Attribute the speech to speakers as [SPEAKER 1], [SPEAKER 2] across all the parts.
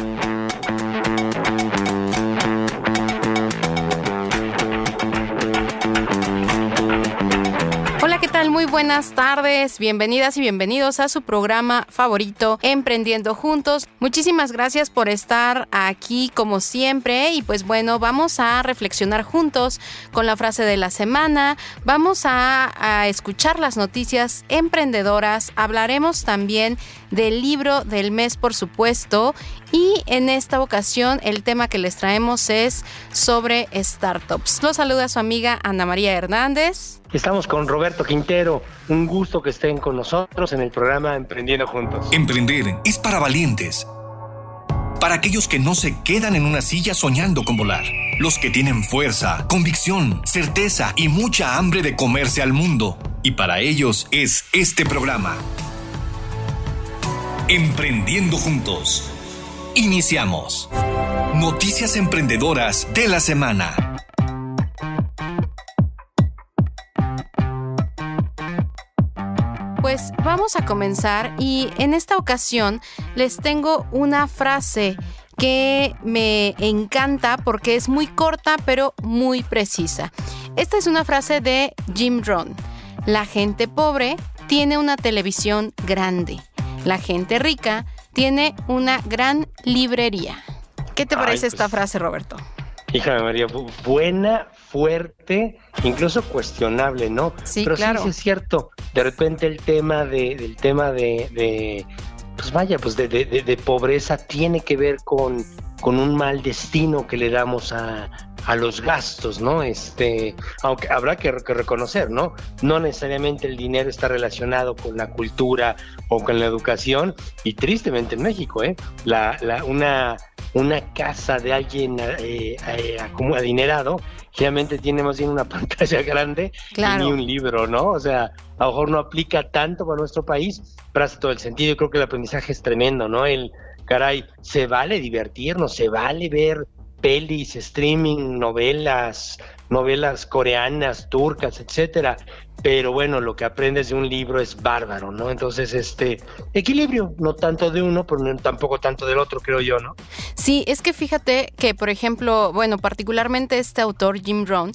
[SPEAKER 1] Muy buenas tardes, bienvenidas y bienvenidos a su programa favorito, Emprendiendo Juntos. Muchísimas gracias por estar aquí como siempre y pues bueno, vamos a reflexionar juntos con la frase de la semana, vamos a, escuchar las noticias emprendedoras, hablaremos también del libro del mes por supuesto y en esta ocasión el tema que les traemos es sobre startups. Los saluda su amiga Ana María Hernández.
[SPEAKER 2] Estamos con Roberto Quintero. Un gusto que estén con nosotros en el programa Emprendiendo Juntos.
[SPEAKER 3] Emprender es para valientes. Para aquellos que no se quedan en una silla soñando con volar. Los que tienen fuerza, convicción, certeza y mucha hambre de comerse al mundo. Y para ellos es este programa. Emprendiendo Juntos. Iniciamos. Noticias emprendedoras de la semana.
[SPEAKER 1] Pues vamos a comenzar y en esta ocasión les tengo una frase que me encanta porque es muy corta pero muy precisa. Esta es una frase de Jim Rohn. La gente pobre tiene una televisión grande. La gente rica tiene una gran librería. ¿Qué te parece esta pues, frase, Roberto?
[SPEAKER 2] Hija María, buena, fuerte, incluso cuestionable, ¿no?
[SPEAKER 1] Sí,
[SPEAKER 2] Pero
[SPEAKER 1] claro.
[SPEAKER 2] sí, es cierto. De repente el tema de, del tema de, pues vaya, pues de, de, pobreza tiene que ver con, con un mal destino que le damos a, a los gastos, ¿no? Este, aunque habrá que, reconocer, ¿no? No necesariamente el dinero está relacionado con la cultura o con la educación y tristemente en México, ¿eh? La, la, una una casa de alguien eh, eh, adinerado, generalmente tiene más bien una pantalla grande y ni un libro, ¿no? O sea, a lo mejor no aplica tanto para nuestro país, pero hace todo el sentido. Yo creo que el aprendizaje es tremendo, ¿no? El, caray, se vale divertirnos, se vale ver pelis, streaming, novelas, novelas coreanas, turcas, etcétera, pero bueno, lo que aprendes de un libro es bárbaro, ¿no? Entonces, este equilibrio, no tanto de uno, pero tampoco tanto del otro, creo yo, ¿no?
[SPEAKER 1] Sí, es que fíjate que, por ejemplo, bueno, particularmente este autor, Jim Rohn,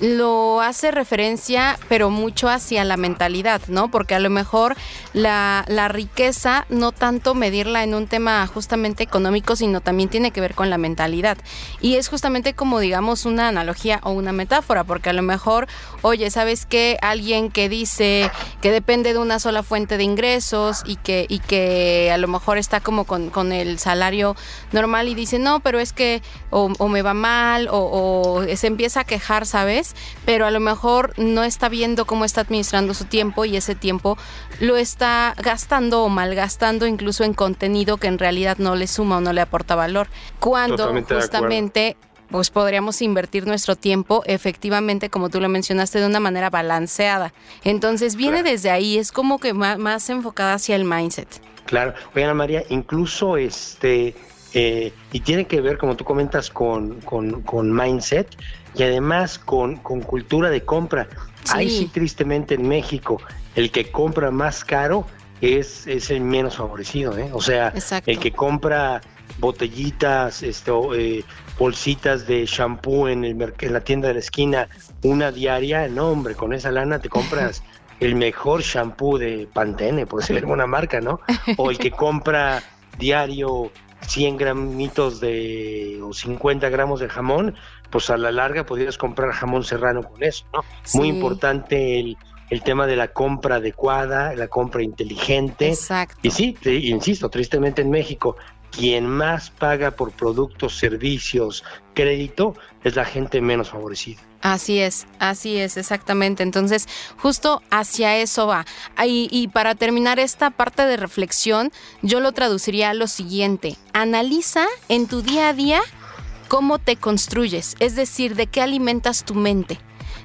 [SPEAKER 1] lo hace referencia, pero mucho hacia la mentalidad, ¿no? Porque a lo mejor la, la riqueza, no tanto medirla en un tema justamente económico, sino también tiene que ver con la mentalidad. Y es justamente como, digamos, una analogía o una metáfora, porque a lo mejor, oye, ¿sabes qué? Alguien que dice que depende de una sola fuente de ingresos y que, y que a lo mejor está como con, el salario normal y dice, no, pero es que o, me va mal o, se empieza a quejar, ¿sabes? Pero a lo mejor no está viendo cómo está administrando su tiempo y ese tiempo lo está gastando o malgastando incluso en contenido que en realidad no le suma o no le aporta valor. Cuando justamente pues podríamos invertir nuestro tiempo efectivamente, como tú lo mencionaste, de una manera balanceada. Entonces viene desde ahí, es como que más, enfocada hacia el mindset.
[SPEAKER 2] Claro, oye Ana María, incluso este, eh, y tiene que ver, como tú comentas, con, con, mindset y además con, con cultura de compra. Ahí sí, tristemente en México, el que compra más caro es, es el menos favorecido, ¿eh? O sea, el que compra botellitas, este, eh, bolsitas de shampoo en, el, en la tienda de la esquina, una diaria, no hombre, con esa lana te compras el mejor shampoo de Pantene, por ser alguna marca, ¿no? O el que compra diario 100 gramitos de o 50 gramos de jamón, pues a la larga podrías comprar jamón serrano con eso, ¿no? Muy importante el, el tema de la compra adecuada, la compra inteligente.
[SPEAKER 1] Exacto.
[SPEAKER 2] Y sí, insisto, tristemente en México quien más paga por productos, servicios, crédito, es la gente menos favorecida.
[SPEAKER 1] Así es, así es, exactamente. Entonces, justo hacia eso va. Y, para terminar esta parte de reflexión, yo lo traduciría a lo siguiente. Analiza en tu día a día cómo te construyes, es decir, de qué alimentas tu mente,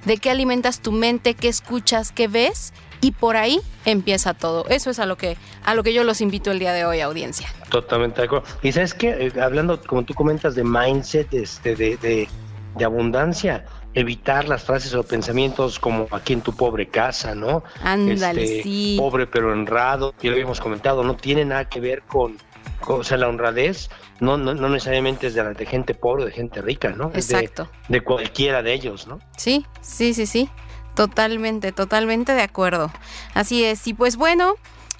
[SPEAKER 1] de qué alimentas tu mente, qué escuchas, qué ves y por ahí empieza todo. Eso es a lo que a lo que yo los invito el día de hoy, audiencia.
[SPEAKER 2] Totalmente de acuerdo. Y sabes que eh, hablando, como tú comentas, de mindset, este, de, de, de, abundancia, evitar las frases o pensamientos como aquí en tu pobre casa, ¿no?
[SPEAKER 1] Ándale,
[SPEAKER 2] este,
[SPEAKER 1] sí.
[SPEAKER 2] Pobre pero honrado, ya lo habíamos comentado, no tiene nada que ver con o sea, la honradez no, no, no necesariamente es de, de gente pobre o de gente rica, ¿no?
[SPEAKER 1] Exacto.
[SPEAKER 2] de, de cualquiera de ellos, ¿no?
[SPEAKER 1] Sí, sí, sí, sí. Totalmente, totalmente de acuerdo. Así es. Y pues bueno,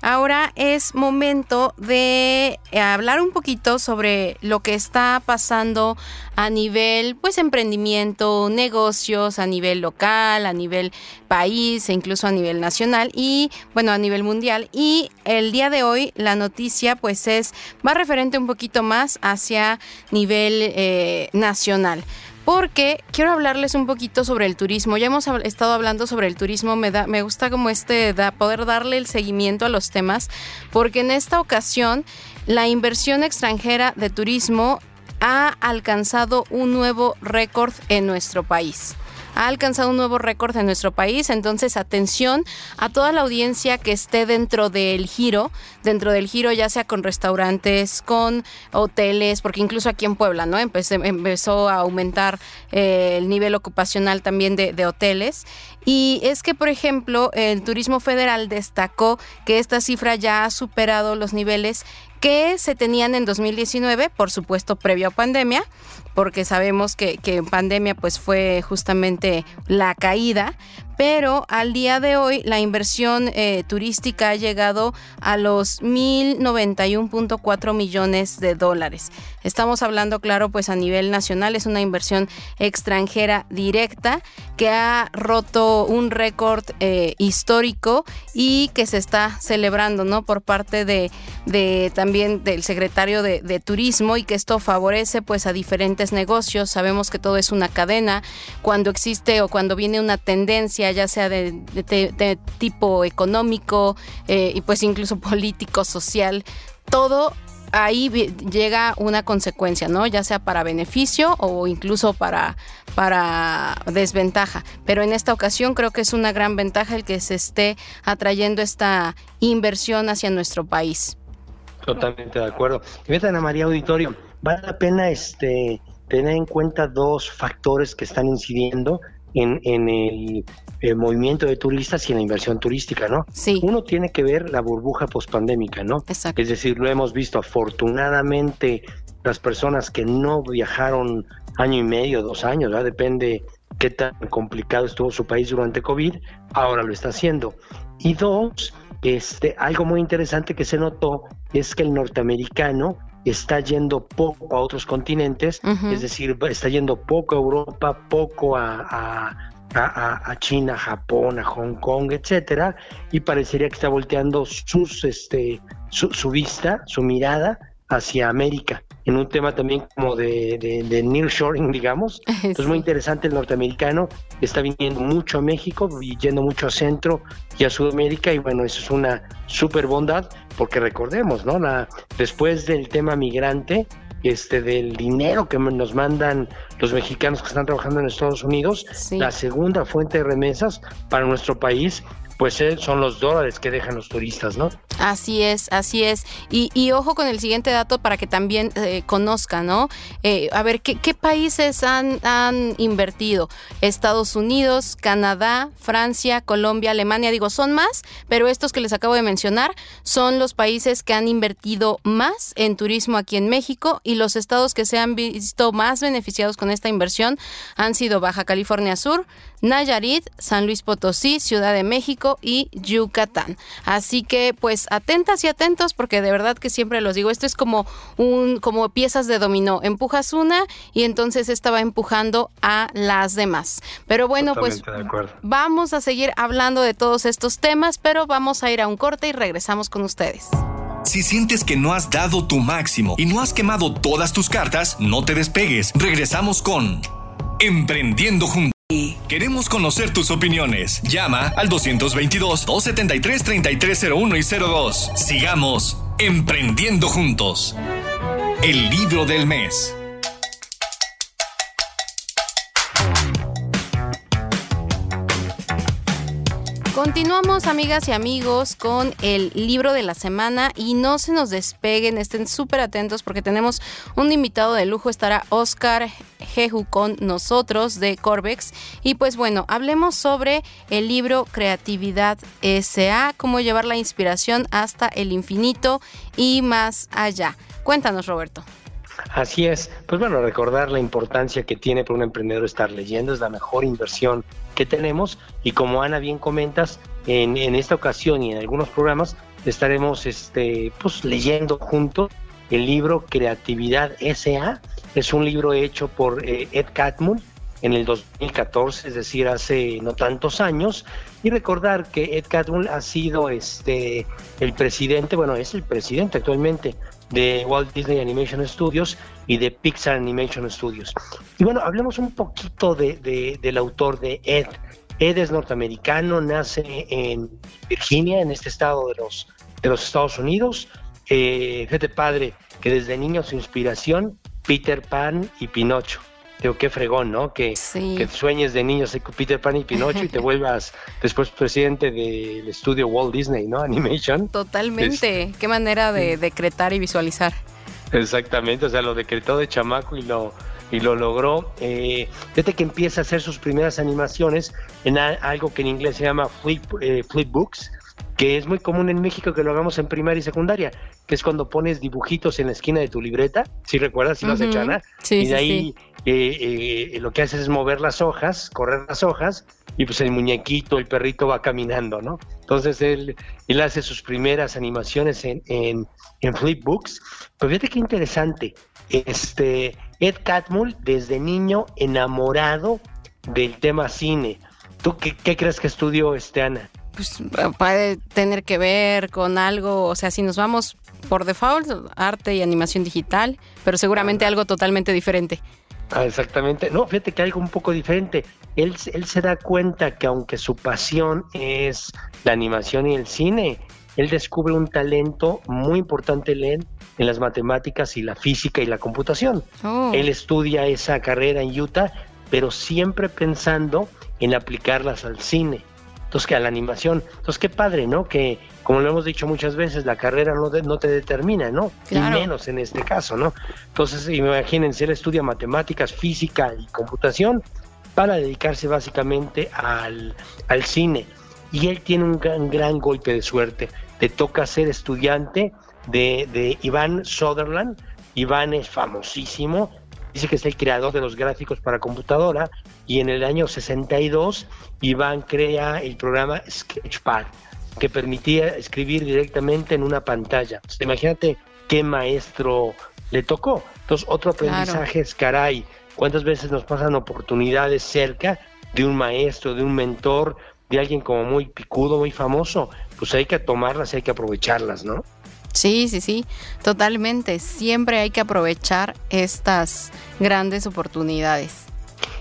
[SPEAKER 1] Ahora es momento de eh, hablar un poquito sobre lo que está pasando a nivel pues emprendimiento, negocios, a nivel local, a nivel país e incluso a nivel nacional y bueno, a nivel mundial. Y el día de hoy la noticia pues es va referente un poquito más hacia nivel eh, nacional porque quiero hablarles un poquito sobre el turismo. Ya hemos estado hablando sobre el turismo, me, da, me gusta como este da, poder darle el seguimiento a los temas, porque en esta ocasión la inversión extranjera de turismo ha alcanzado un nuevo récord en nuestro país ha alcanzado un nuevo récord en nuestro país. Entonces, atención a toda la audiencia que esté dentro del giro, dentro del giro ya sea con restaurantes, con hoteles, porque incluso aquí en Puebla, ¿no? empezó a aumentar eh, el nivel ocupacional también de, de hoteles. Y es que, por ejemplo, el Turismo Federal destacó que esta cifra ya ha superado los niveles que se tenían en 2019, por supuesto previo a pandemia, porque sabemos que, que en pandemia pues fue justamente la caída, pero al día de hoy la inversión eh, turística ha llegado a los 1.091.4 millones de dólares. Estamos hablando, claro, pues a nivel nacional es una inversión extranjera directa que ha roto un récord eh, histórico y que se está celebrando, ¿no? Por parte de, también del secretario de, de Turismo y que esto favorece pues a diferentes negocios. Sabemos que todo es una cadena. Cuando existe o cuando viene una tendencia ya sea de, tipo económico eh, y pues incluso político, social, todo ahí llega una consecuencia, ¿no? Ya sea para beneficio o incluso para, para desventaja. Pero en esta ocasión creo que es una gran ventaja el que se esté atrayendo esta inversión hacia nuestro país.
[SPEAKER 2] Totalmente de acuerdo. Y Ana María Auditorio, vale la pena este tener en cuenta dos factores que están incidiendo en, en el, movimiento de turistas y en la inversión turística, ¿no?
[SPEAKER 1] Sí.
[SPEAKER 2] Uno tiene que ver la burbuja pospandémica, ¿no?
[SPEAKER 1] Exacto.
[SPEAKER 2] Es decir, lo hemos visto afortunadamente las personas que no viajaron año y medio, dos años, ¿verdad? depende qué tan complicado estuvo su país durante COVID, ahora lo está haciendo. Y dos, este, algo muy interesante que se notó es que el norteamericano está yendo poco a otros continentes, es decir, está yendo poco a Europa, poco a, a, China, Japón, a Hong Kong, etcétera, y parecería que está volteando sus, este, su, vista, su mirada hacia América, en un tema también como de, de, de nearshoring, digamos. Entonces, es muy interesante el norteamericano, está viniendo mucho a México, yendo mucho a Centro y a Sudamérica, y bueno, eso es una super bondad, porque recordemos, ¿no? La, después del tema migrante, este, del dinero que nos mandan los mexicanos que están trabajando en Estados Unidos, la segunda fuente de remesas para nuestro país pues eh, son los dólares que dejan los turistas, ¿no?
[SPEAKER 1] Así es, así es. Y, ojo con el siguiente dato para que también eh, conozcan, ¿no? Eh, a ver, ¿qué, países han, invertido? Estados Unidos, Canadá, Francia, Colombia, Alemania, digo, son más, pero estos que les acabo de mencionar son los países que han invertido más en turismo aquí en México y los estados que se han visto más beneficiados con esta inversión han sido Baja California Sur, Nayarit, San Luis Potosí, Ciudad de México y Yucatán. Así que pues atentas y atentos porque de verdad que siempre los digo, esto es como un como piezas de dominó, empujas una y entonces esta va empujando a las demás. Pero bueno, pues vamos a seguir hablando de todos estos temas, pero vamos a ir a un corte y regresamos con ustedes.
[SPEAKER 3] Si sientes que no has dado tu máximo y no has quemado todas tus cartas, no te despegues. Regresamos con Emprendiendo Juntos. Queremos conocer tus opiniones. Llama al 222-273-3301 y 02. Sigamos emprendiendo juntos. El libro del mes.
[SPEAKER 1] Continuamos, amigas y amigos, con el libro de la semana y no se nos despeguen, estén súper atentos porque tenemos un invitado de lujo, estará Oscar Jeju con nosotros de Corbex. Y pues bueno, hablemos sobre el libro Creatividad SA, cómo llevar la inspiración hasta el infinito y más allá. Cuéntanos, Roberto.
[SPEAKER 2] Así es. Pues bueno, recordar la importancia que tiene para un emprendedor estar leyendo es la mejor inversión que tenemos y como Ana bien comentas, en, esta ocasión y en algunos programas estaremos este, pues, leyendo juntos el libro Creatividad SA. Es un libro hecho por eh, Ed Catmull en el 2014, es decir, hace no tantos años, y recordar que Ed Catmull ha sido este el presidente, bueno, es el presidente actualmente de Walt Disney Animation Studios y de Pixar Animation Studios. Y bueno, hablemos un poquito de, del autor de Ed. Ed es norteamericano, nace en Virginia, en este estado de los, de los Estados Unidos. Eh, fíjate padre que desde niño su inspiración, Peter Pan y Pinocho. Digo, qué fregón, ¿no? Que, que sueñes de niño con Peter Pan y Pinocho y te vuelvas después presidente del estudio Walt Disney, ¿no? Animation.
[SPEAKER 1] Totalmente. Qué manera de decretar y visualizar.
[SPEAKER 2] Exactamente, o sea, lo decretó de chamaco y lo, y lo logró. Eh, desde que empieza a hacer sus primeras animaciones en algo que en inglés se llama flip, eh, flipbooks, que es muy común en México que lo hagamos en primaria y secundaria, que es cuando pones dibujitos en la esquina de tu libreta, si recuerdas, si lo has hecho, Ana, y de ahí eh, eh, lo que haces es mover las hojas, correr las hojas, y pues el muñequito, el perrito va caminando, ¿no? Entonces él, él hace sus primeras animaciones en, en, en Flipbooks. Pero fíjate qué interesante, este, Ed Catmull desde niño enamorado del tema cine. ¿Tú qué, qué crees que estudió este Ana?
[SPEAKER 1] Pues puede tener que ver con algo, o sea, si nos vamos por default, arte y animación digital, pero seguramente algo totalmente diferente.
[SPEAKER 2] Ah, exactamente. No, fíjate que algo un poco diferente. Él, él se da cuenta que aunque su pasión es la animación y el cine, él descubre un talento muy importante en, en las matemáticas y la física y la computación. Oh. Él estudia esa carrera en Utah, pero siempre pensando en aplicarlas al cine entonces que a la animación. Entonces qué padre, ¿no? Que como lo hemos dicho muchas veces, la carrera no, no te determina, ¿no? Y menos en este caso, ¿no? Entonces imagínense, él estudia matemáticas, física y computación para dedicarse básicamente al, al cine. Y él tiene un gran, gran golpe de suerte. Le toca ser estudiante de, de Iván Sutherland. Iván es famosísimo, dice que es el creador de los gráficos para computadora y en el año 62 Iván crea el programa Sketchpad que permitía escribir directamente en una pantalla. imagínate qué maestro le tocó. Entonces, otro aprendizaje es, caray, ¿cuántas veces nos pasan oportunidades cerca de un maestro, de un mentor, de alguien como muy picudo, muy famoso? Pues hay que tomarlas hay que aprovecharlas, ¿no?
[SPEAKER 1] Sí, sí, sí, totalmente. Siempre hay que aprovechar estas grandes oportunidades.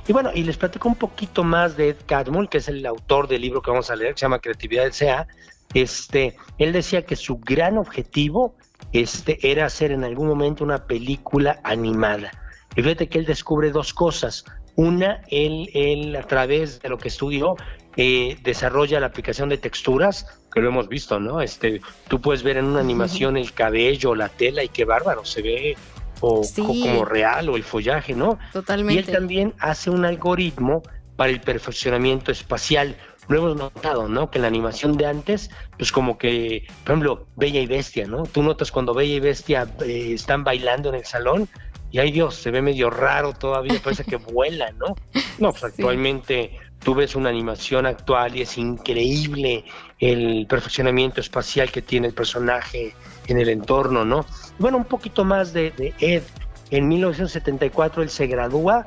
[SPEAKER 2] Y bueno, y les platico un poquito más de Ed Catmull, que es el autor del libro que vamos a leer, que se llama Creatividad del SEA. Este, él decía que su gran objetivo este, era hacer en algún momento una película animada. Y fíjate que él descubre dos cosas. Una, él, él a través de lo que estudió, eh, desarrolla la aplicación de texturas, que lo hemos visto, ¿no? Este, tú puedes ver en una animación el cabello, la tela y qué bárbaro, se ve o, como real o el follaje, ¿no?
[SPEAKER 1] Totalmente.
[SPEAKER 2] Y él también hace un algoritmo para el perfeccionamiento espacial. Lo hemos notado, ¿no? Que en la animación de antes, pues como que, por ejemplo, Bella y Bestia, ¿no? Tú notas cuando Bella y Bestia eh, están bailando en el salón y ay Dios, se ve medio raro todavía, parece que vuela, ¿no? No, pues actualmente tú ves una animación actual y es increíble el perfeccionamiento espacial que tiene el personaje en el entorno, ¿no? Bueno, un poquito más de, Ed. En 1974 él se gradúa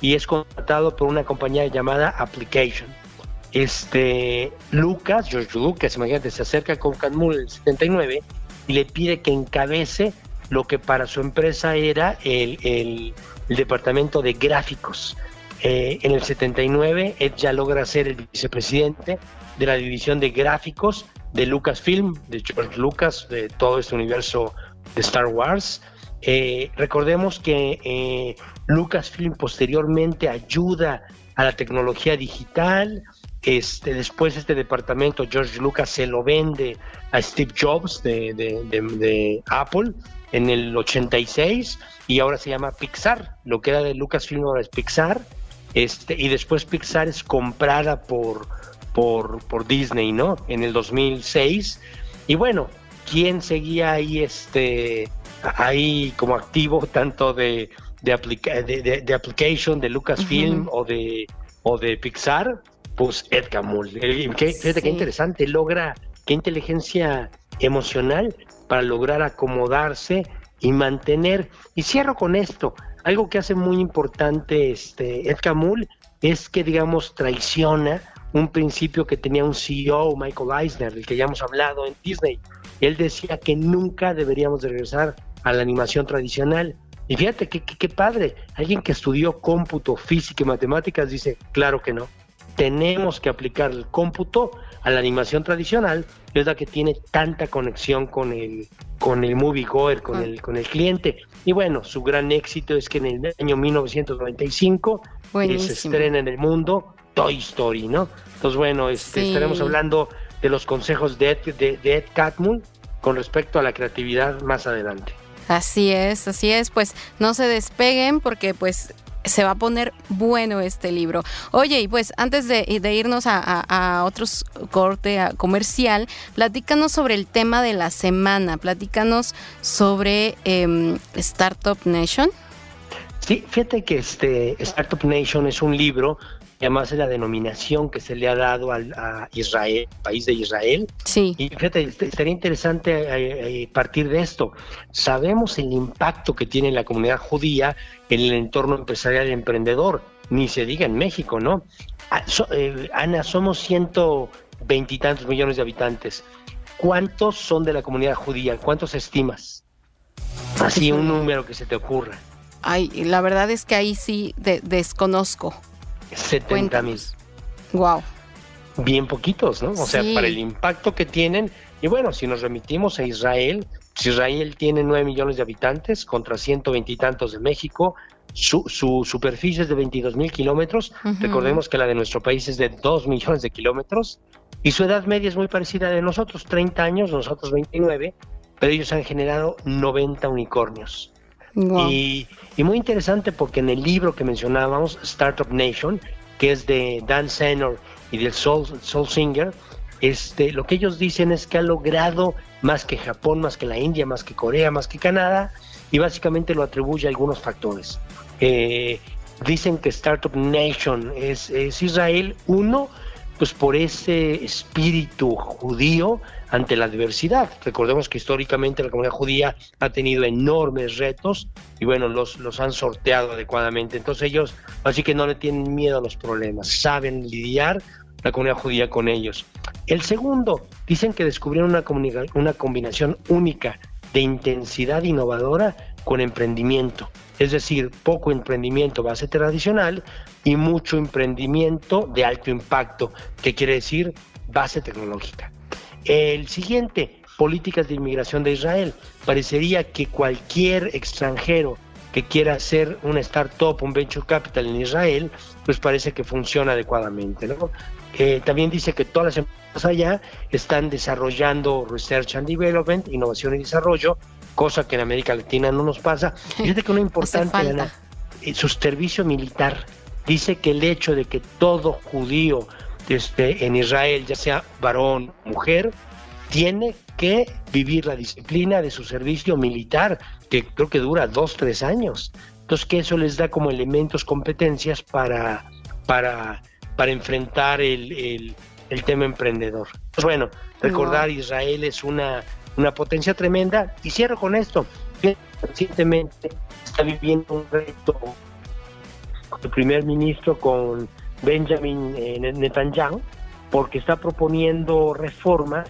[SPEAKER 2] y es contratado por una compañía llamada Application. Este, Lucas, George Lucas, imagínate, se acerca con Catmull en el 79 y le pide que encabece lo que para su empresa era el, el departamento de gráficos. Eh, en el 79, Ed ya logra ser el vicepresidente de la división de gráficos de Lucasfilm, de George Lucas, de todo este universo de Star Wars. Eh, recordemos que eh, Lucasfilm posteriormente ayuda a la tecnología digital. Este, después este departamento, George Lucas, se lo vende a Steve Jobs de, de Apple en el 86 y ahora se llama Pixar. Lo que era de Lucasfilm ahora es Pixar este, y después Pixar es comprada por, por, por Disney, ¿no? En el 2006. Y bueno, quién seguía ahí, este, ahí como activo, tanto de, de, de, application de Lucasfilm o, de, o de Pixar, pues Ed Camul. fíjate qué interesante, logra, qué inteligencia emocional para lograr acomodarse y mantener. Y cierro con esto, algo que hace muy importante este Ed Camul es que, digamos, traiciona un principio que tenía un CEO, Michael Eisner, del que ya hemos hablado en Disney. Él decía que nunca deberíamos de regresar a la animación tradicional. Y fíjate qué, qué, padre, alguien que estudió cómputo, física y matemáticas dice, claro que no, tenemos que aplicar el cómputo a la animación tradicional, que es la que tiene tanta conexión con el, con el moviegoer, con, el, con el cliente. Y bueno, su gran éxito es que en el año 1995 eh, se estrena en el mundo Toy Story, ¿no? Entonces, bueno, este, estaremos hablando de los consejos de Ed, de, Ed Catmull con respecto a la creatividad más adelante.
[SPEAKER 1] Así es, así es, pues no se despeguen porque pues se va a poner bueno este libro. Oye, y pues antes de, irnos a, a, otros corte comercial, platícanos sobre el tema de la semana, platícanos sobre em, Startup Nation.
[SPEAKER 2] Sí, fíjate que este Startup Nation es un libro además es la denominación que se le ha dado al, a Israel, país de Israel.
[SPEAKER 1] Sí.
[SPEAKER 2] Y fíjate, este, estaría interesante eh, eh, partir de esto. Sabemos el impacto que tiene la comunidad judía en el entorno empresarial y emprendedor, ni se diga en México, ¿no? Ah, eh, Ana, somos ciento veintitantos millones de habitantes. ¿Cuántos son de la comunidad judía? ¿Cuántos estimas? Así un número que se te ocurra.
[SPEAKER 1] Ay, la verdad es que ahí sí desconozco.
[SPEAKER 2] 70 mil.
[SPEAKER 1] Wow.
[SPEAKER 2] Bien poquitos, ¿no? O sea, para el impacto que tienen. Y bueno, si nos remitimos a Israel, si Israel tiene 9 millones de habitantes contra 120 y tantos de México, su, su superficie es de 22 mil kilómetros. Recordemos que la de nuestro país es de 2 millones de kilómetros. Y su edad media es muy parecida a de nosotros, 30 años, nosotros 29, pero ellos han generado 90 unicornios. Y, muy interesante porque en el libro que mencionábamos, Startup Nation, que es de Dan Senor y del Soul, Soul Singer, este, lo que ellos dicen es que ha logrado más que Japón, más que la India, más que Corea, más que Canadá, y básicamente lo atribuye a algunos factores. Eh, dicen que Startup Nation es, es Israel, uno, pues por ese espíritu judío ante la diversidad. Recordemos que históricamente la comunidad judía ha tenido enormes retos y bueno, los, los han sorteado adecuadamente. Entonces ellos así que no le tienen miedo a los problemas, saben lidiar la comunidad judía con ellos. El segundo, dicen que descubrieron una, una combinación única de intensidad innovadora con emprendimiento. Es decir, poco emprendimiento base tradicional y mucho emprendimiento de alto impacto, que quiere decir base tecnológica. El siguiente, políticas de inmigración de Israel. Parecería que cualquier extranjero que quiera hacer una startup, un venture capital en Israel, pues parece que funciona adecuadamente. ¿no? Eh, también dice que todas las empresas allá están desarrollando research and development, innovación y desarrollo, cosa que en América Latina no nos pasa. Fíjate que una importante, eh, su servicio militar dice que el hecho de que todo judío este, en Israel, ya sea varón o mujer, tiene que vivir la disciplina de su servicio militar, que creo que dura dos, tres años. Entonces, que eso les da como elementos, competencias para, para, para enfrentar el, el, tema emprendedor. Pues bueno, recordar Israel es una, una potencia tremenda. Y cierro con esto. Recientemente está viviendo un reto el primer ministro con Benjamin eh, Netanyahu, porque está proponiendo reformas,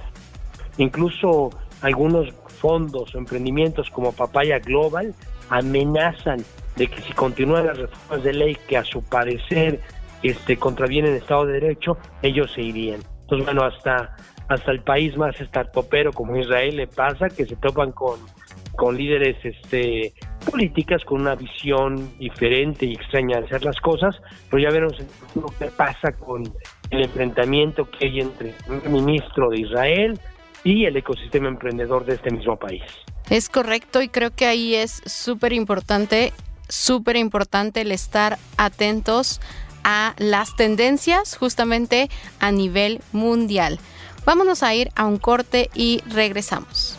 [SPEAKER 2] incluso algunos fondos o emprendimientos como Papaya Global amenazan de que si continúan las reformas de ley que a su parecer este, contravienen el Estado de Derecho, ellos se irían. Entonces, bueno, hasta, hasta el país más startupero como Israel le pasa que se topan con, con líderes este, políticas con una visión diferente y extraña de hacer las cosas, pero ya veremos lo que pasa con el enfrentamiento que hay entre el ministro de Israel y el ecosistema emprendedor de este mismo país.
[SPEAKER 1] Es correcto y creo que ahí es súper importante, súper importante el estar atentos a las tendencias justamente a nivel mundial. Vámonos a ir a un corte y regresamos.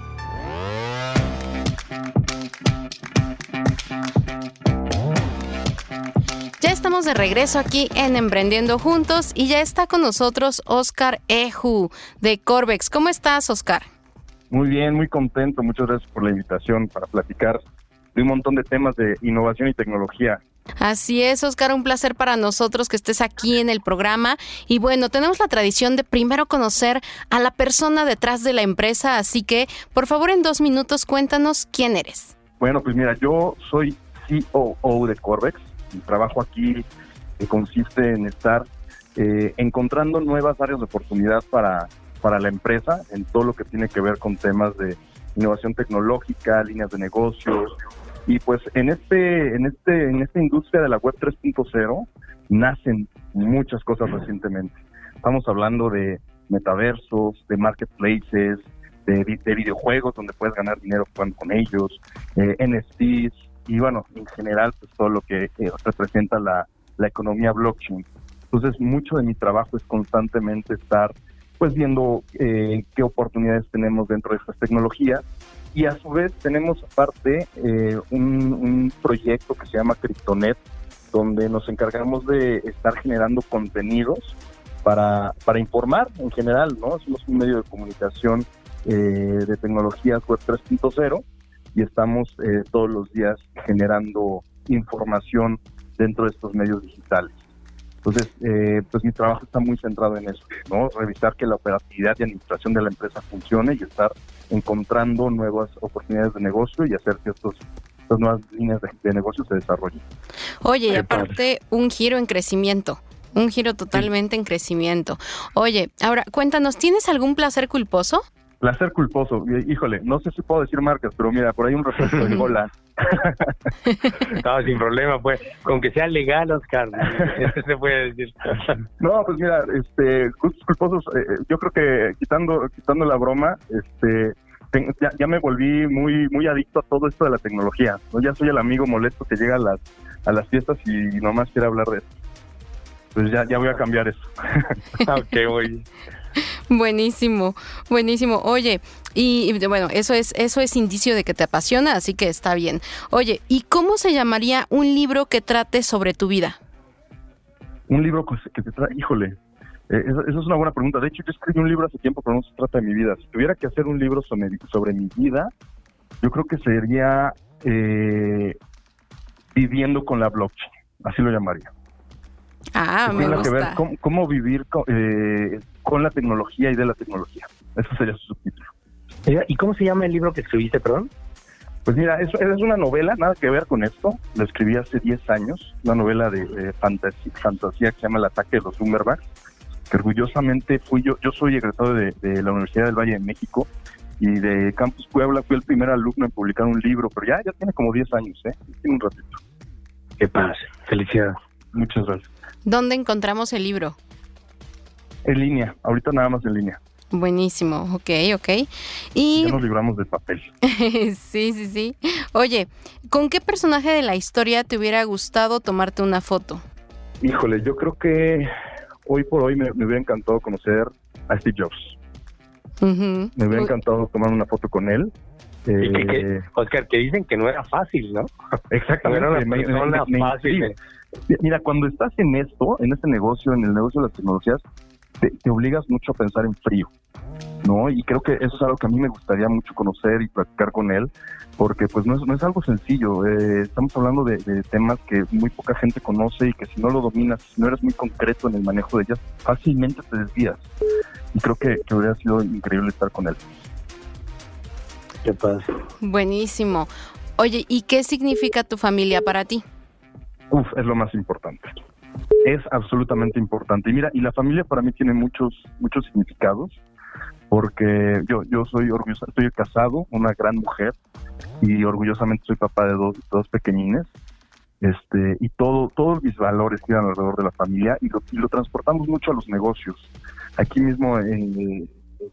[SPEAKER 1] Estamos de regreso aquí en Emprendiendo Juntos y ya está con nosotros Oscar Eju de Corbex. ¿Cómo estás, Oscar?
[SPEAKER 4] Muy bien, muy contento. Muchas gracias por la invitación para platicar de un montón de temas de innovación y tecnología.
[SPEAKER 1] Así es, Oscar, un placer para nosotros que estés aquí en el programa. Y bueno, tenemos la tradición de primero conocer a la persona detrás de la empresa, así que por favor en dos minutos cuéntanos quién eres.
[SPEAKER 4] Bueno, pues mira, yo soy COO de Corvex. Mi trabajo aquí consiste en estar eh, encontrando nuevas áreas de oportunidad para, para la empresa en todo lo que tiene que ver con temas de innovación tecnológica, líneas de negocios, y pues en este, en este, en esta industria de la web 3.0 nacen muchas cosas recientemente. Estamos hablando de metaversos, de marketplaces, de, videojuegos donde puedes ganar dinero jugando con ellos, eh, NFTs y bueno, en general pues todo lo que eh, representa la, la economía blockchain. Entonces mucho de mi trabajo es constantemente estar pues viendo eh, qué oportunidades tenemos dentro de estas tecnologías y a su vez tenemos aparte eh, un, proyecto que se llama Cryptonet, donde nos encargamos de estar generando contenidos para, para informar en general, ¿no? Somos un medio de comunicación eh, de tecnologías web 3.0 y estamos eh, todos los días generando información dentro de estos medios digitales. Entonces, eh, pues mi trabajo está muy centrado en eso, ¿no? Revisar que la operatividad y administración de la empresa funcione y estar encontrando nuevas oportunidades de negocio y hacer que estos, estas nuevas líneas de, negocio se desarrollen.
[SPEAKER 1] Oye, y aparte, un giro en crecimiento. Un giro totalmente en crecimiento. Oye, ahora cuéntanos, ¿tienes algún placer culposo?
[SPEAKER 4] Placer culposo. Híjole, no sé si puedo decir marcas, pero mira, por ahí un refresco de cola.
[SPEAKER 2] no, sin problema, pues. Con que sea legal, Oscar. Eso se puede decir.
[SPEAKER 4] no, pues mira, este, culposos, eh, eh, yo creo que quitando, quitando la broma, este, ya, me volví muy, muy adicto a todo esto de la tecnología. ¿no? Ya soy el amigo molesto que llega a las, a las fiestas y nomás quiere hablar de eso. Pues ya, ya voy a cambiar eso.
[SPEAKER 2] ok, muy
[SPEAKER 1] Buenísimo, buenísimo. Oye, y, bueno, eso es, eso es indicio de que te apasiona, así que está bien. Oye, ¿y cómo se llamaría un libro que trate sobre tu vida?
[SPEAKER 4] Un libro que te trate, híjole, eh, esa, es una buena pregunta. De hecho, yo escribí un libro hace tiempo, pero no se trata de mi vida. Si tuviera que hacer un libro sobre, sobre mi vida, yo creo que sería eh, Viviendo con la blockchain, así lo llamaría.
[SPEAKER 1] Ah, me gusta.
[SPEAKER 4] que ver cómo, vivir eh, con, la tecnología y de la tecnología. Eso sería su subtítulo.
[SPEAKER 2] ¿Y cómo se llama el libro que escribiste, perdón?
[SPEAKER 4] Pues mira, es, es una novela, nada que ver con esto. Lo escribí hace 10 años, una novela de, fantasía, fantasía, que se llama El ataque de los Zumberbugs, que orgullosamente fui yo, yo soy egresado de, la Universidad del Valle de México y de Campus Puebla fui el primer alumno en publicar un libro, pero ya, ya tiene como 10 años, ¿eh? Tiene un ratito.
[SPEAKER 2] Qué pasa, felicidades.
[SPEAKER 4] Muchas gracias.
[SPEAKER 1] ¿Dónde encontramos el libro?
[SPEAKER 4] En línea, ahorita nada más en línea.
[SPEAKER 1] Buenísimo, ok, ok. Y...
[SPEAKER 4] Ya nos libramos del papel.
[SPEAKER 1] sí, sí, sí. Oye, ¿con qué personaje de la historia te hubiera gustado tomarte una foto?
[SPEAKER 4] Híjole, yo creo que hoy por hoy me, hubiera encantado conocer a Steve Jobs. Me hubiera encantado tomar una foto con él.
[SPEAKER 2] Eh, Oscar, que dicen que no era fácil, ¿no?
[SPEAKER 4] Exactamente.
[SPEAKER 2] no era fácil.
[SPEAKER 4] Mira, cuando estás en esto, en este negocio, en el negocio de las tecnologías, te, obligas mucho a pensar en frío, ¿no? Y creo que eso es algo que a mí me gustaría mucho conocer y practicar con él, porque pues no es, no es algo sencillo. Eh, estamos hablando de, temas que muy poca gente conoce y que si no lo dominas, si no eres muy concreto en el manejo de ellas, fácilmente te desvías. Y creo que, que hubiera sido increíble estar con él.
[SPEAKER 2] ¿Qué pasa?
[SPEAKER 1] Buenísimo. Oye, ¿y qué significa tu familia para ti?
[SPEAKER 4] Uf, es lo más importante. Es absolutamente importante. Y mira, y la familia para mí tiene muchos, muchos significados, porque yo, yo soy orgulloso, estoy casado, una gran mujer, y orgullosamente soy papá de dos, dos pequeñines. este y todo todos mis valores giran alrededor de la familia y lo, y lo transportamos mucho a los negocios. Aquí mismo en,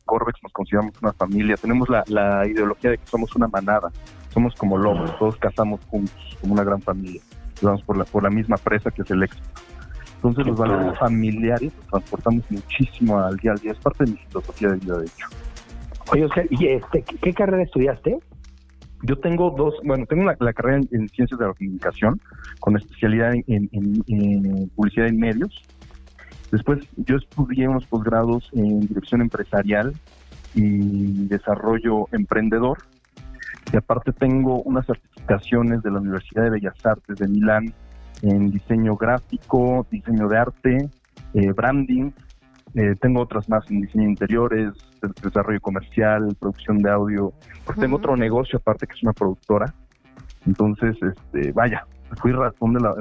[SPEAKER 4] Corvex nos consideramos una familia, tenemos la, la, ideología de que somos una manada, somos como lobos, todos cazamos juntos, como una gran familia, vamos por la, por la misma presa que es el éxito. Entonces los valores familiares los transportamos muchísimo al día al día, es parte de mi filosofía de vida de hecho.
[SPEAKER 2] Oye, Oscar, ¿y este, qué carrera estudiaste?
[SPEAKER 4] Yo tengo dos, bueno, tengo la, carrera en, Ciencias de la Comunicación con especialidad en, Publicidad y Medios. Después yo estudié unos posgrados en Dirección Empresarial y Desarrollo Emprendedor. Y aparte tengo unas certificaciones de la Universidad de Bellas Artes de Milán en diseño gráfico, diseño de arte, eh, branding. Eh, tengo otras más en diseño de interiores, desarrollo comercial, producción de audio, porque tengo otro negocio aparte que es una productora. Entonces, este, vaya, fui ratón de, la,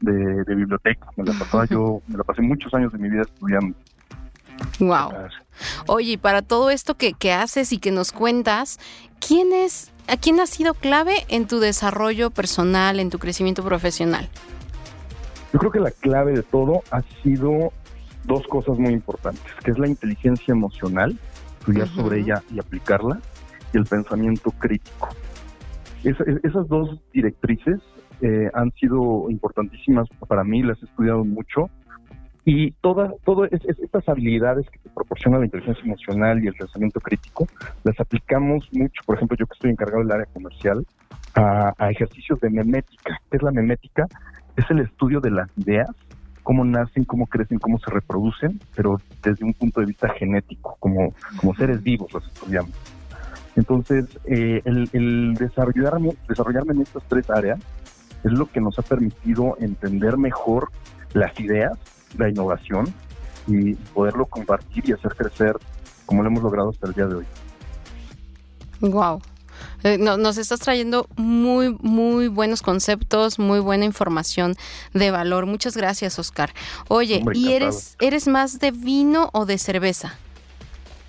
[SPEAKER 4] de, de, biblioteca, me la pasaba yo, me la pasé muchos años de mi vida estudiando.
[SPEAKER 1] Wow. Oye, para todo esto que, que haces y que nos cuentas, ¿quién es, a quién ha sido clave en tu desarrollo personal, en tu crecimiento profesional?
[SPEAKER 4] Yo creo que la clave de todo ha sido dos cosas muy importantes, que es la inteligencia emocional, estudiar sobre ella y aplicarla, y el pensamiento crítico. esas dos directrices eh, han sido importantísimas para mí, las he estudiado mucho, y todas todo estas habilidades que te proporciona la inteligencia emocional y el pensamiento crítico, las aplicamos mucho, por ejemplo, yo que estoy encargado del área comercial, a, a ejercicios de memética. ¿Qué es la memética? Es el estudio de las ideas cómo nacen, cómo crecen, cómo se reproducen, pero desde un punto de vista genético, como, como seres vivos los estudiamos. Entonces, eh, el, desarrollarme, desarrollarme en estas tres áreas es lo que nos ha permitido entender mejor las ideas, la innovación y poderlo compartir y hacer crecer como lo hemos logrado hasta el día de hoy.
[SPEAKER 1] Wow, eh, nos estás trayendo muy, muy buenos conceptos, muy buena información de valor. Muchas gracias, Oscar. Oye, ¿y eres, eres más de vino o de cerveza?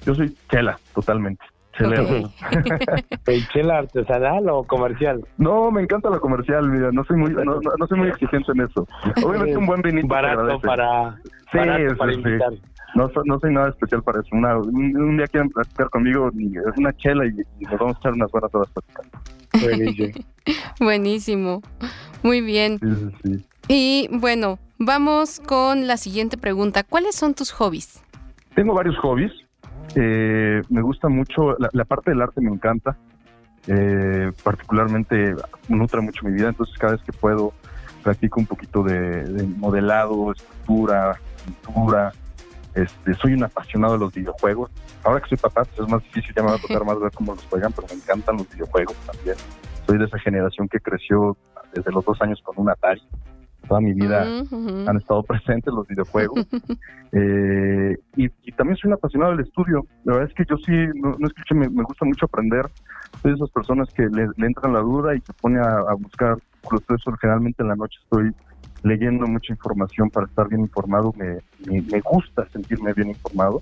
[SPEAKER 4] Yo soy chela, totalmente.
[SPEAKER 2] ¿El chela artesanal o comercial?
[SPEAKER 4] No, me encanta la comercial, mira, no soy muy, no, soy muy exigente en eso. Obviamente un buen vinito.
[SPEAKER 2] Barato para, sí, para invitar.
[SPEAKER 4] No, no soy nada especial para eso. un, día quieren platicar conmigo, es una chela y, nos vamos a echar unas horas todas platicando.
[SPEAKER 1] Buenísimo. Muy bien. Y bueno, vamos con la siguiente pregunta. ¿Cuáles son tus hobbies?
[SPEAKER 4] Tengo varios hobbies. Eh, me gusta mucho, la, parte del arte me encanta. Eh, particularmente nutre mucho mi vida, entonces cada vez que puedo practico un poquito de, de modelado, escultura, pintura, este, soy un apasionado de los videojuegos. Ahora que soy papá, pues es más difícil, ya me va a tocar más ver cómo los juegan, pero me encantan los videojuegos también. Soy de esa generación que creció desde los dos años con un Atari. Toda mi vida han estado presentes los videojuegos. Eh, y, también soy un apasionado del estudio. La verdad es que yo sí, no, no es que me, me, gusta mucho aprender. Soy de esas personas que le, entran la duda y se pone a, a buscar. Por eso generalmente en la noche estoy leyendo mucha información para estar bien informado. Me, me, gusta sentirme bien informado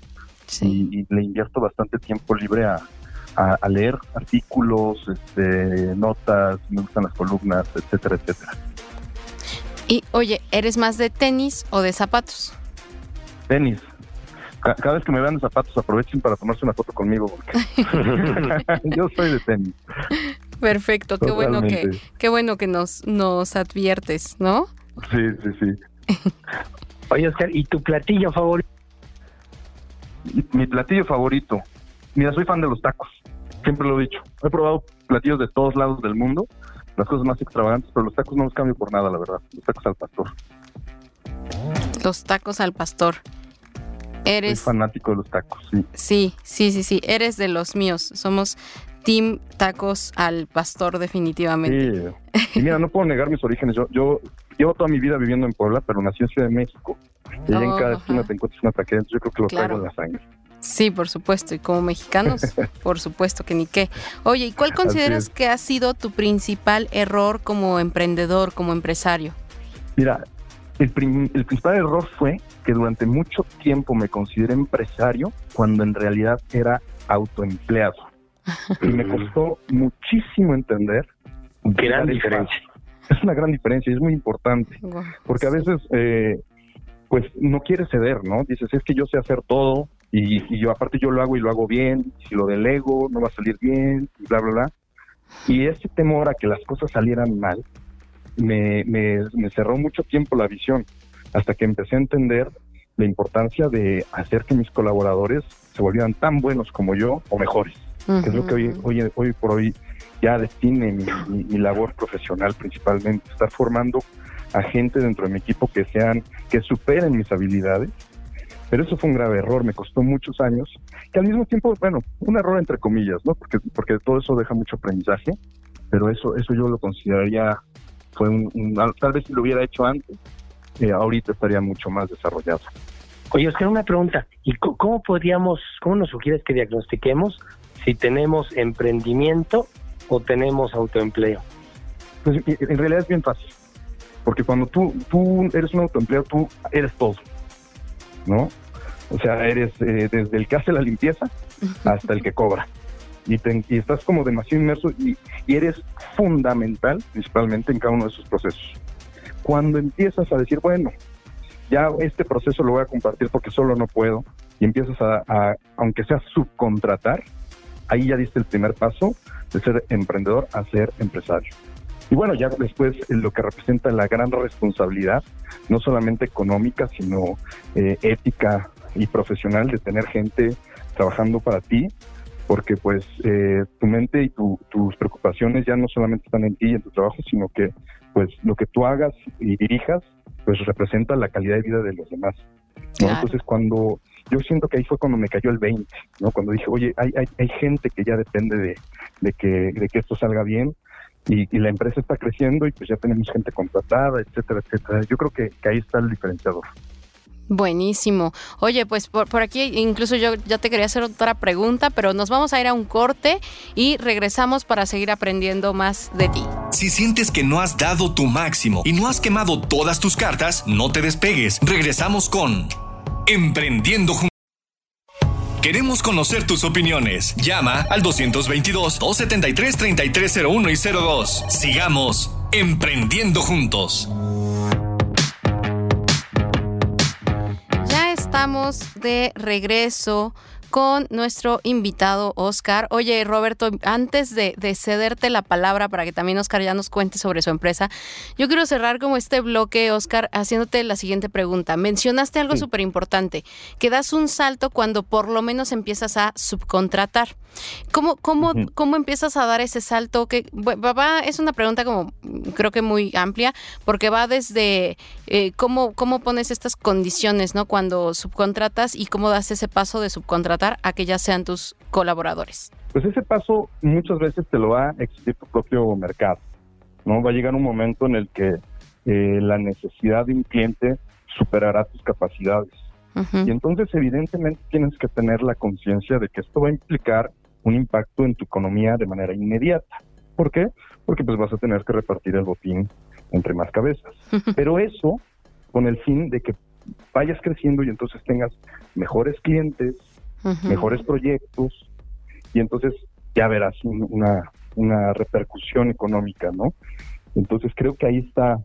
[SPEAKER 4] y, le invierto bastante tiempo libre a, a, leer artículos, este, notas, me gustan las columnas, etcétera, etcétera.
[SPEAKER 1] Y oye, ¿eres más de tenis o de zapatos?
[SPEAKER 4] Tenis. cada vez que me vean de zapatos aprovechen para tomarse una foto conmigo porque yo soy de tenis.
[SPEAKER 1] Perfecto, qué bueno que qué bueno que nos nos adviertes, ¿no?
[SPEAKER 4] Sí, sí, sí.
[SPEAKER 2] Oye, Oscar, ¿y tu platillo favorito?
[SPEAKER 4] Mi platillo favorito. Mira, soy fan de los tacos. Siempre lo he dicho. He probado platillos de todos lados del mundo, las cosas más extravagantes, pero los tacos no los cambio por nada, la verdad. Los tacos al pastor.
[SPEAKER 1] Los tacos al pastor. Eres
[SPEAKER 4] soy fanático de los tacos, sí.
[SPEAKER 1] Sí, sí, sí, sí. Eres de los míos. Somos Team Tacos al Pastor, definitivamente.
[SPEAKER 4] Sí. Y mira, no puedo negar mis orígenes. Yo, yo llevo toda mi vida viviendo en Puebla, pero nací en Ciudad de México. Y en cada esquina te encuentras una taquería, entonces yo creo que lo traigo en la sangre.
[SPEAKER 1] Sí, por supuesto. Y como mexicanos, por supuesto que ni qué. Oye, ¿y cuál consideras que ha sido tu principal error como emprendedor, como empresario?
[SPEAKER 4] Mira, el, el, principal error fue que durante mucho tiempo me consideré empresario cuando en realidad era autoempleado. y me costó muchísimo entender.
[SPEAKER 2] Gran diferencia.
[SPEAKER 4] Es una gran diferencia y es muy importante, porque a veces, eh, pues, no quieres ceder, ¿no? Dices, es que yo sé hacer todo y, yo aparte yo lo hago y lo hago bien, si lo delego no va a salir bien, y bla, bla, bla. Y ese temor a que las cosas salieran mal me, me, me cerró mucho tiempo la visión, hasta que empecé a entender la importancia de hacer que mis colaboradores se volvieran tan buenos como yo o mejores, que es lo que hoy, hoy, hoy por hoy ya define mi, labor profesional principalmente, estar formando a gente dentro de mi equipo que sean, que superen mis habilidades. Pero eso fue un grave error, me costó muchos años, que al mismo tiempo, bueno, un error entre comillas, ¿no? Porque, porque todo eso deja mucho aprendizaje, pero eso, eso yo lo consideraría, fue un, tal vez si lo hubiera hecho antes, eh, ahorita estaría mucho más desarrollado.
[SPEAKER 2] Oye, Oscar, una pregunta. ¿Y cómo podríamos, cómo nos sugieres que diagnostiquemos si tenemos emprendimiento o tenemos autoempleo?
[SPEAKER 4] Pues en realidad es bien fácil. Porque cuando tú, tú eres un autoempleo, tú eres todo. ¿No? O sea, eres eh, desde el que hace la limpieza hasta el que cobra. Y, y estás como demasiado inmerso y, y eres fundamental principalmente en cada uno de esos procesos. Cuando empiezas a decir, bueno, ya este proceso lo voy a compartir porque solo no puedo, y empiezas a, aunque sea subcontratar, ahí ya diste el primer paso de ser emprendedor a ser empresario. Y bueno, ya después eh, lo que representa la gran responsabilidad, no solamente económica, sino eh, ética y profesional de tener gente trabajando para ti, porque pues eh, tu mente y tus preocupaciones ya no solamente están en ti y en tu trabajo, sino que pues lo que tú hagas y dirijas pues representa la calidad de vida de los demás. Entonces cuando yo siento que ahí fue cuando me cayó el 20, ¿no? Cuando dije, oye, hay, hay, hay gente que ya depende de, de, que, de que esto salga bien y, la empresa está creciendo y pues ya tenemos gente contratada, etcétera, etcétera. Yo creo que, que ahí está el diferenciador.
[SPEAKER 1] Buenísimo. Oye, pues por, aquí incluso yo ya te quería hacer otra pregunta, pero nos vamos a ir a un corte y regresamos para seguir aprendiendo más de ti.
[SPEAKER 3] Si sientes que no has dado tu máximo y no has quemado todas tus cartas, no te despegues. Regresamos con Emprendiendo Juntos. Queremos conocer tus opiniones. Llama al 222-273-3301 y 02. Sigamos emprendiendo juntos.
[SPEAKER 1] Estamos de regreso con nuestro invitado Oscar. Oye, Roberto, antes de, cederte la palabra para que también Oscar ya nos cuente sobre su empresa, yo quiero cerrar como este bloque, Oscar, haciéndote la siguiente pregunta. Mencionaste algo súper importante, que das un salto cuando por lo menos empiezas a subcontratar. ¿Cómo, cómo, cómo empiezas a dar ese salto? Que va, es una pregunta como creo que muy amplia, porque va desde eh, cómo, cómo pones estas condiciones, ¿no? Cuando subcontratas y cómo das ese paso de subcontratar a que ya sean tus colaboradores?
[SPEAKER 4] Pues ese paso muchas veces te lo va a exigir tu propio mercado. ¿no? Va a llegar un momento en el que eh, la necesidad de un cliente superará tus capacidades. Y entonces evidentemente tienes que tener la conciencia de que esto va a implicar un impacto en tu economía de manera inmediata. ¿Por qué? Porque pues vas a tener que repartir el botín entre más cabezas. Pero eso con el fin de que vayas creciendo y entonces tengas mejores clientes, mejores proyectos y entonces ya verás una, una repercusión económica, ¿no? Entonces creo que ahí está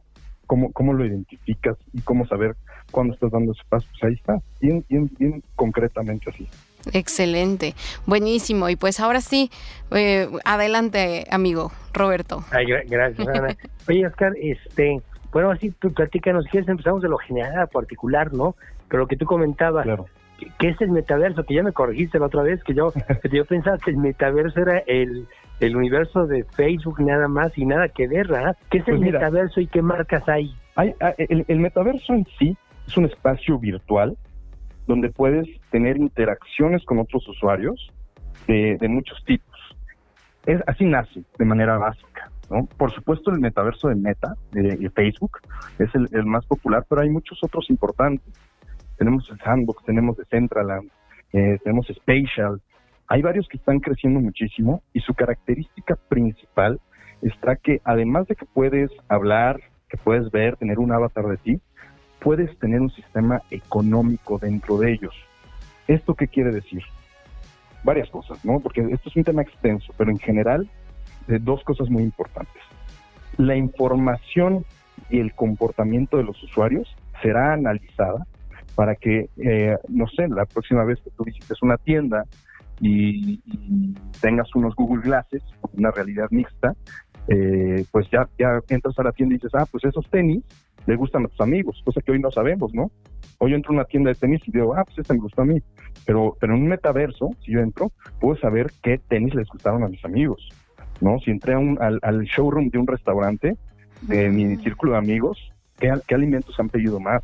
[SPEAKER 4] cómo, cómo lo identificas y cómo saber cuándo estás dando ese paso. Pues ahí está, bien, bien, bien concretamente así.
[SPEAKER 1] Excelente, buenísimo. Y pues ahora sí, eh, adelante, amigo Roberto.
[SPEAKER 2] gracias, Ana. Oye, Oscar, este, bueno, así tú platícanos, si quieres empezamos de lo general a particular, ¿no? Pero lo que tú comentabas, claro. ¿qué es el metaverso? Que ya me corregiste la otra vez, que yo, que yo pensaba que el metaverso era el, el universo de Facebook nada más y nada que ver, ¿verdad? ¿Qué es el pues metaverso y qué marcas hay?
[SPEAKER 4] hay ah, el, el, metaverso en sí es un espacio virtual donde puedes tener interacciones con otros usuarios de, muchos tipos. Es, así nace de manera básica. ¿no? Por supuesto, el metaverso de Meta, de, Facebook, es el, el, más popular, pero hay muchos otros importantes tenemos el Sandbox, tenemos Decentraland, eh, tenemos Spatial. Hay varios que están creciendo muchísimo y su característica principal está que además de que puedes hablar, que puedes ver, tener un avatar de ti, puedes tener un sistema económico dentro de ellos. ¿Esto qué quiere decir? Varias cosas, ¿no? Porque esto es un tema extenso, pero en general, eh, dos cosas muy importantes. la información y el comportamiento de los usuarios será analizada para que, eh, no sé, la próxima vez que tú visites una tienda y, tengas unos Google Glasses, una realidad mixta, eh, pues ya, ya entras a la tienda y dices, ah, pues esos tenis le gustan a tus amigos, cosa que hoy no sabemos, ¿no? Hoy entro a una tienda de tenis y digo, ah, pues este me gusta a mí. Pero, pero en un metaverso, si yo entro, puedo saber qué tenis les gustaron a mis amigos, ¿no? Si entré al, al, showroom de un restaurante, de mi círculo de amigos, ¿qué, ¿qué alimentos han pedido más?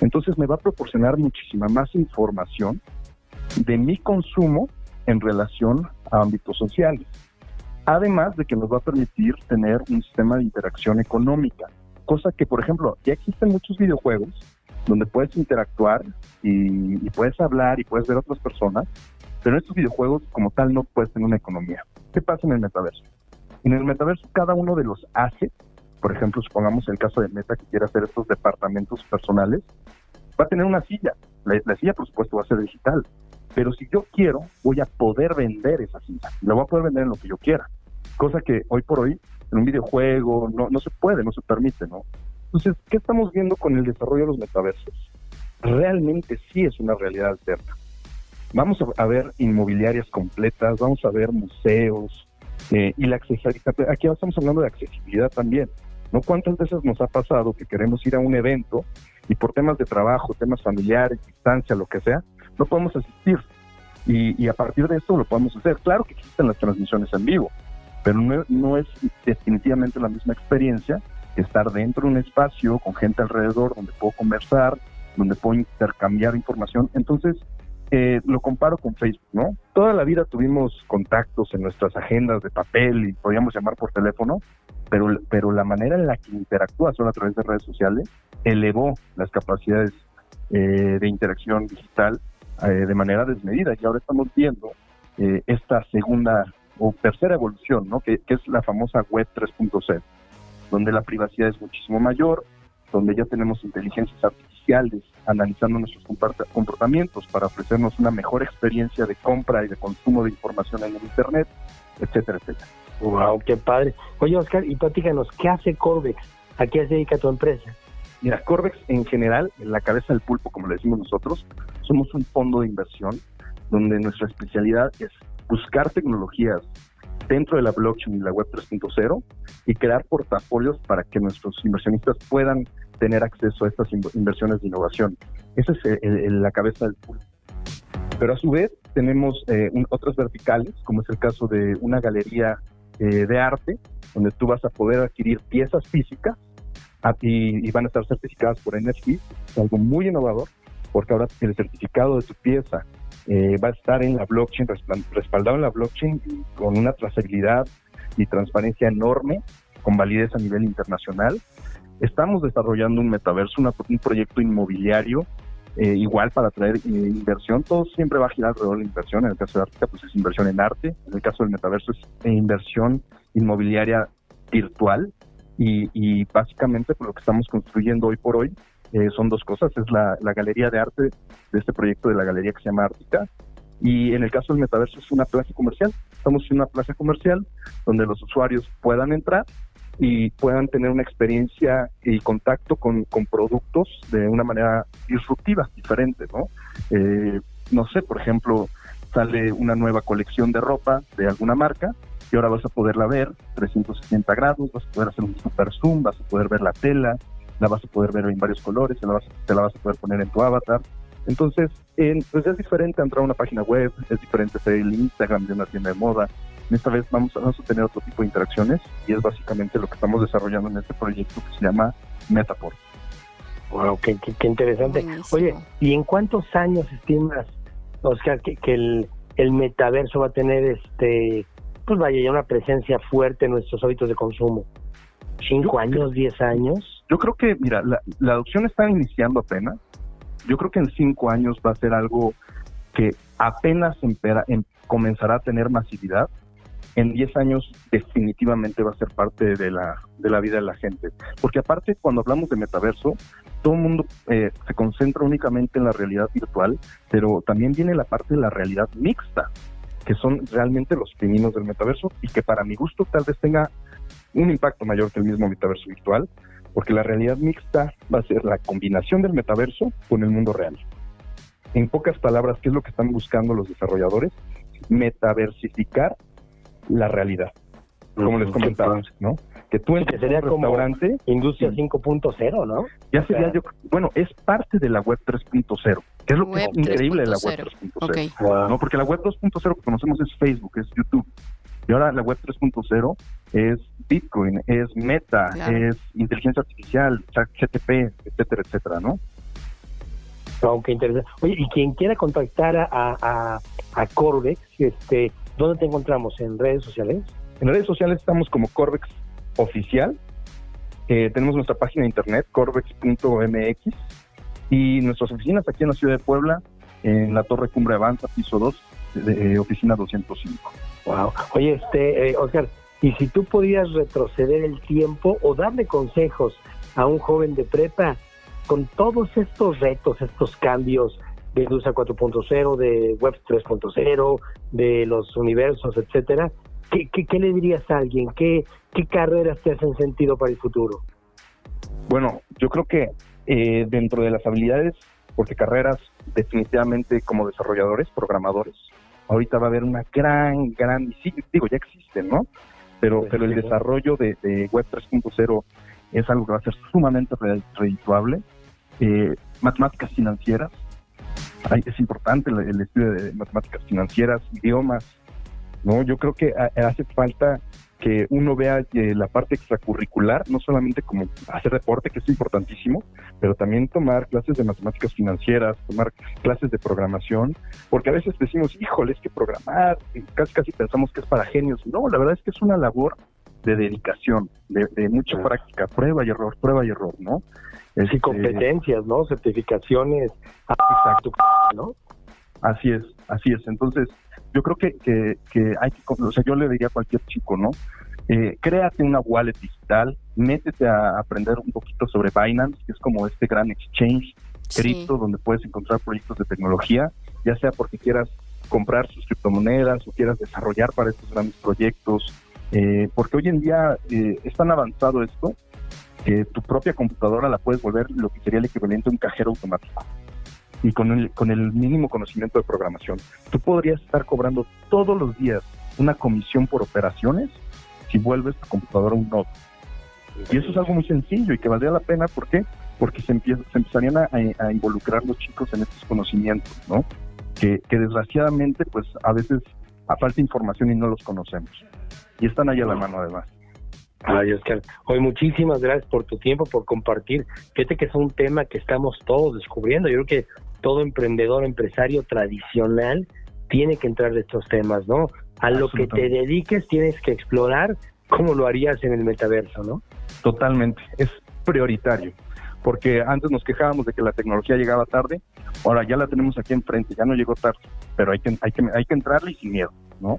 [SPEAKER 4] Entonces me va a proporcionar muchísima más información de mi consumo en relación a ámbitos sociales. Además de que nos va a permitir tener un sistema de interacción económica, cosa que, por ejemplo, ya existen muchos videojuegos donde puedes interactuar y, puedes hablar y puedes ver a otras personas, pero en estos videojuegos como tal no puedes tener una economía. ¿Qué pasa en el metaverso? En el metaverso cada uno de los assets, por ejemplo, supongamos el caso de Meta que quiere hacer estos departamentos personales, va a tener una silla. La, silla, por supuesto, va a ser digital. Pero si yo quiero, voy a poder vender esa silla. La voy a poder vender en lo que yo quiera. Cosa que hoy por hoy, en un videojuego, no, no se puede, no se permite, ¿no? Entonces, ¿qué estamos viendo con el desarrollo de los metaversos? Realmente sí es una realidad alterna. Vamos a, ver inmobiliarias completas, vamos a ver museos eh, y la accesibilidad. Aquí estamos hablando de accesibilidad también. ¿No cuántas veces nos ha pasado que queremos ir a un evento y por temas de trabajo, temas familiares, distancia, lo que sea, no podemos asistir? Y, a partir de esto lo podemos hacer. Claro que existen las transmisiones en vivo, pero no, es definitivamente la misma experiencia que estar dentro de un espacio con gente alrededor donde puedo conversar, donde puedo intercambiar información. Entonces, eh, lo comparo con Facebook, ¿no? Toda la vida tuvimos contactos en nuestras agendas de papel y podíamos llamar por teléfono, pero, pero la manera en la que interactúa solo a través de redes sociales elevó las capacidades eh, de interacción digital eh, de manera desmedida y ahora estamos viendo eh, esta segunda o tercera evolución, ¿no? que, que es la famosa Web 3.0, donde la privacidad es muchísimo mayor, donde ya tenemos inteligencias artificiales analizando nuestros comportamientos para ofrecernos una mejor experiencia de compra y de consumo de información en el Internet, etcétera, etcétera.
[SPEAKER 2] Wow, qué padre. Oye, Oscar, y platícanos, ¿qué hace Corvex? ¿A qué se dedica tu empresa?
[SPEAKER 4] Mira, Corvex en general, en la cabeza del pulpo, como le decimos nosotros, somos un fondo de inversión donde nuestra especialidad es buscar tecnologías dentro de la blockchain y la web 3.0 y crear portafolios para que nuestros inversionistas puedan tener acceso a estas inversiones de innovación. Esa es la cabeza del pulpo. Pero a su vez tenemos eh, otras verticales, como es el caso de una galería eh, de arte, donde tú vas a poder adquirir piezas físicas y, van a estar certificadas por NFT, algo muy innovador, porque ahora el certificado de tu pieza eh, va a estar en la blockchain, respaldado en la blockchain y con una trazabilidad y transparencia enorme, con validez a nivel internacional. Estamos desarrollando un metaverso, un proyecto inmobiliario eh, igual para traer eh, inversión, todo siempre va a girar alrededor de la inversión. En el caso de Ártica, pues es inversión en arte. En el caso del metaverso es inversión inmobiliaria virtual. Y, básicamente por pues, lo que estamos construyendo hoy por hoy eh, son dos cosas. Es la, galería de arte de este proyecto de la galería que se llama Ártica. Y en el caso del metaverso es una plaza comercial. Estamos en una plaza comercial donde los usuarios puedan entrar y puedan tener una experiencia y contacto con, con productos de una manera disruptiva, diferente, ¿no? Eh, no sé, por ejemplo, sale una nueva colección de ropa de alguna marca y ahora vas a poderla ver 360 grados, vas a poder hacer un super zoom, vas a poder ver la tela, la vas a poder ver en varios colores, te la vas, te la vas a poder poner en tu avatar. Entonces, pues es diferente entrar a una página web, es diferente ser el Instagram de una tienda de moda, esta vez vamos a, tener otro tipo de interacciones y es básicamente lo que estamos desarrollando en este proyecto que se llama Metaport.
[SPEAKER 2] Wow, qué, interesante. Oye, ¿y en cuántos años estimas, Oscar, que, que el, el, metaverso va a tener, este, pues vaya, ya una presencia fuerte en nuestros hábitos de consumo? ¿Cinco años, diez años?
[SPEAKER 4] Yo creo que, mira, la, la adopción está iniciando apenas. Yo creo que en cinco años va a ser algo que apenas em, comenzará a tener masividad en 10 años definitivamente va a ser parte de la, de la vida de la gente. Porque aparte, cuando hablamos de metaverso, todo el mundo eh, se concentra únicamente en la realidad virtual, pero también viene la parte de la realidad mixta, que son realmente los pininos del metaverso y que para mi gusto tal vez tenga un impacto mayor que el mismo metaverso virtual, porque la realidad mixta va a ser la combinación del metaverso con el mundo real. En pocas palabras, ¿qué es lo que están buscando los desarrolladores? Metaversificar la realidad, como les comentaba, ¿no?
[SPEAKER 2] Que tú en sería un restaurante... Industria 5.0, ¿no?
[SPEAKER 4] Ya sería yo... Bueno, es parte de la web 3.0, que es lo que es increíble de la web 3.0. ¿no? Porque la web 2.0 que conocemos es Facebook, es YouTube. Y ahora la web 3.0 es Bitcoin, es Meta, es inteligencia artificial, GTP, etcétera, etcétera, ¿no?
[SPEAKER 2] Aunque interesante. Oye, y quien quiera contactar a, a, a Corvex, este, ¿dónde te encontramos? ¿En redes sociales?
[SPEAKER 4] En redes sociales estamos como Corvex Oficial. Eh, tenemos nuestra página de internet, corvex.mx, y nuestras oficinas aquí en la ciudad de Puebla, en la Torre Cumbre Avanza, piso 2, de, oficina 205.
[SPEAKER 2] Wow. Oye, este, eh, Oscar, y si tú podías retroceder el tiempo o darle consejos a un joven de prepa con todos estos retos, estos cambios de Industria 4.0, de Web 3.0, de los universos, etcétera, ¿qué, qué, le dirías a alguien? ¿Qué, ¿Qué carreras te hacen sentido para el futuro?
[SPEAKER 4] Bueno, yo creo que eh, dentro de las habilidades, porque carreras definitivamente como desarrolladores, programadores, ahorita va a haber una gran, gran, digo, ya existen, ¿no? Pero, pero el desarrollo de, Web 3.0 es algo que va a ser sumamente redituable. Eh, matemáticas financieras, es importante el, estudio de matemáticas financieras, idiomas, ¿no? Yo creo que hace falta que uno vea eh, la parte extracurricular, no solamente como hacer deporte, que es importantísimo, pero también tomar clases de matemáticas financieras, tomar clases de programación, porque a veces decimos, híjole, es que programar, casi casi pensamos que es para genios. No, la verdad es que es una labor de dedicación, de, mucha práctica, prueba y error, prueba y error, ¿no?
[SPEAKER 2] Sí, este, competencias, ¿no? Certificaciones, exacto, ¿no?
[SPEAKER 4] Así es, así es. Entonces, yo creo que, que, hay que, o sea, yo le diría a cualquier chico, ¿no? Eh, créate una wallet digital, métete a aprender un poquito sobre Binance, que es como este gran exchange cripto donde puedes encontrar proyectos de tecnología, ya sea porque quieras comprar sus criptomonedas o quieras desarrollar para estos grandes proyectos, eh, porque hoy en día eh, es tan avanzado esto que tu propia computadora la puedes volver lo que sería el equivalente a un cajero automático y con el, con el mínimo conocimiento de programación. Tú podrías estar cobrando todos los días una comisión por operaciones si vuelves tu computadora un nodo. Y eso es algo muy sencillo y que valdría la pena, ¿por qué? Porque se, empieza, se empezarían a, involucrar los chicos en estos conocimientos, ¿no? Que, que desgraciadamente, pues a veces falta información y no los conocemos. Y están ahí a la mano además.
[SPEAKER 2] Ay, Oscar, hoy muchísimas gracias por tu tiempo, por compartir. Fíjate que es un tema que estamos todos descubriendo. Yo creo que todo emprendedor, empresario tradicional tiene que entrar de estos temas, ¿no? A lo que te dediques tienes que explorar cómo lo harías en el metaverso, ¿no?
[SPEAKER 4] Totalmente, es prioritario, porque antes nos quejábamos de que la tecnología llegaba tarde, ahora ya la tenemos aquí enfrente, ya no llegó tarde, pero hay que, hay que, hay que entrarle y sin miedo, ¿no?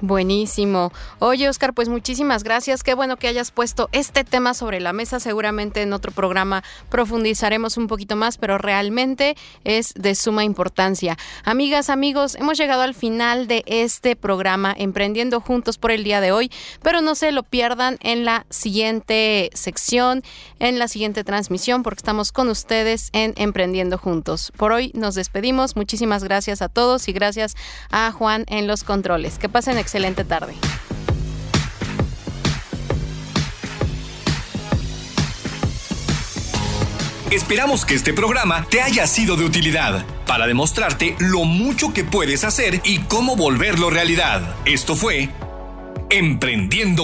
[SPEAKER 1] Buenísimo. Oye, Oscar, pues muchísimas gracias. Qué bueno que hayas puesto este tema sobre la mesa. Seguramente en otro programa profundizaremos un poquito más, pero realmente es de suma importancia. Amigas, amigos, hemos llegado al final de este programa Emprendiendo Juntos por el día de hoy, pero no se lo pierdan en la siguiente sección, en la siguiente transmisión, porque estamos con ustedes en Emprendiendo Juntos. Por hoy nos despedimos. Muchísimas gracias a todos y gracias a Juan en los controles pasen excelente tarde.
[SPEAKER 3] Esperamos que este programa te haya sido de utilidad para demostrarte lo mucho que puedes hacer y cómo volverlo realidad. Esto fue Emprendiendo